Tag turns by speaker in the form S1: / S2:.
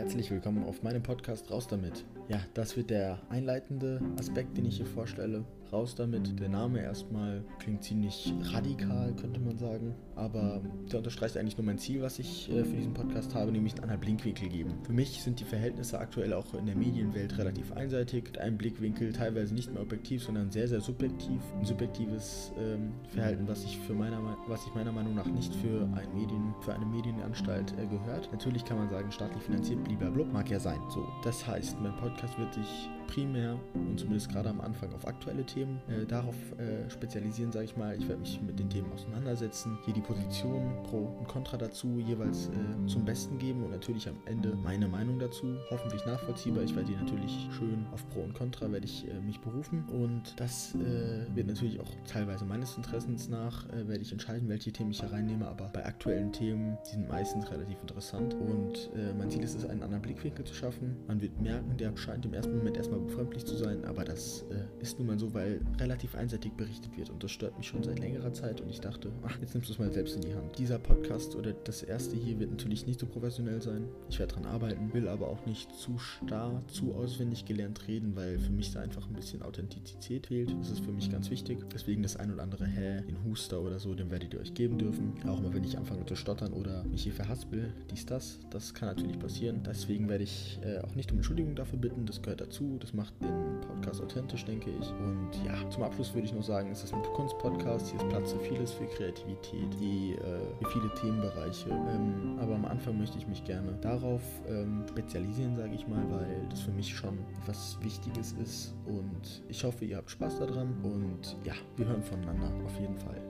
S1: Herzlich willkommen auf meinem Podcast Raus damit. Ja, das wird der einleitende Aspekt, den ich hier vorstelle. Raus damit. Der Name erstmal klingt ziemlich radikal, könnte man sagen. Aber der unterstreicht eigentlich nur mein Ziel, was ich äh, für diesen Podcast habe, nämlich einen anderen Blickwinkel geben. Für mich sind die Verhältnisse aktuell auch in der Medienwelt relativ einseitig. Mit einem Blickwinkel teilweise nicht mehr objektiv, sondern sehr, sehr subjektiv. Ein subjektives ähm, Verhalten, was ich, für meiner, was ich meiner Meinung nach nicht für, ein Medien, für eine Medienanstalt äh, gehört. Natürlich kann man sagen, staatlich finanziert, blablabla, mag ja sein. So, das heißt, mein Podcast wird sich primär und zumindest gerade am Anfang auf aktuelle Themen äh, darauf äh, spezialisieren, sage ich mal. Ich werde mich mit den Themen auseinandersetzen, hier die Position Pro und Contra dazu jeweils äh, zum Besten geben und natürlich am Ende meine Meinung dazu, hoffentlich nachvollziehbar. Ich werde die natürlich schön auf Pro und Contra werde ich äh, mich berufen und das äh, wird natürlich auch teilweise meines Interessens nach, äh, werde ich entscheiden, welche Themen ich hereinnehme, aber bei aktuellen Themen, die sind meistens relativ interessant und mein Ziel ist es, einen anderen Blickwinkel zu schaffen. Man wird merken, der scheint im ersten Moment erstmal befremdlich zu sein, aber das äh, ist nun mal so, weil relativ einseitig berichtet wird und das stört mich schon seit längerer Zeit und ich dachte, ach, jetzt nimmst du es mal selbst in die Hand. Dieser Podcast oder das erste hier wird natürlich nicht so professionell sein. Ich werde daran arbeiten, will aber auch nicht zu starr, zu auswendig gelernt reden, weil für mich da einfach ein bisschen Authentizität fehlt. Das ist für mich ganz wichtig. Deswegen das ein oder andere Hä, den Huster oder so, den werdet ihr euch geben dürfen. Auch mal, wenn ich anfange zu stottern oder mich hier verhaspel, dies, das, das kann natürlich passieren. Deswegen werde ich äh, auch nicht um Entschuldigung dafür bitten, das gehört dazu. Das macht den Podcast authentisch, denke ich. Und ja, zum Abschluss würde ich nur sagen, es ist ein Kunstpodcast. Hier ist Platz für vieles, für Kreativität, die, äh, für viele Themenbereiche. Ähm, aber am Anfang möchte ich mich gerne darauf ähm, spezialisieren, sage ich mal, weil das für mich schon etwas Wichtiges ist. Und ich hoffe, ihr habt Spaß daran. Und ja, wir hören voneinander auf jeden Fall.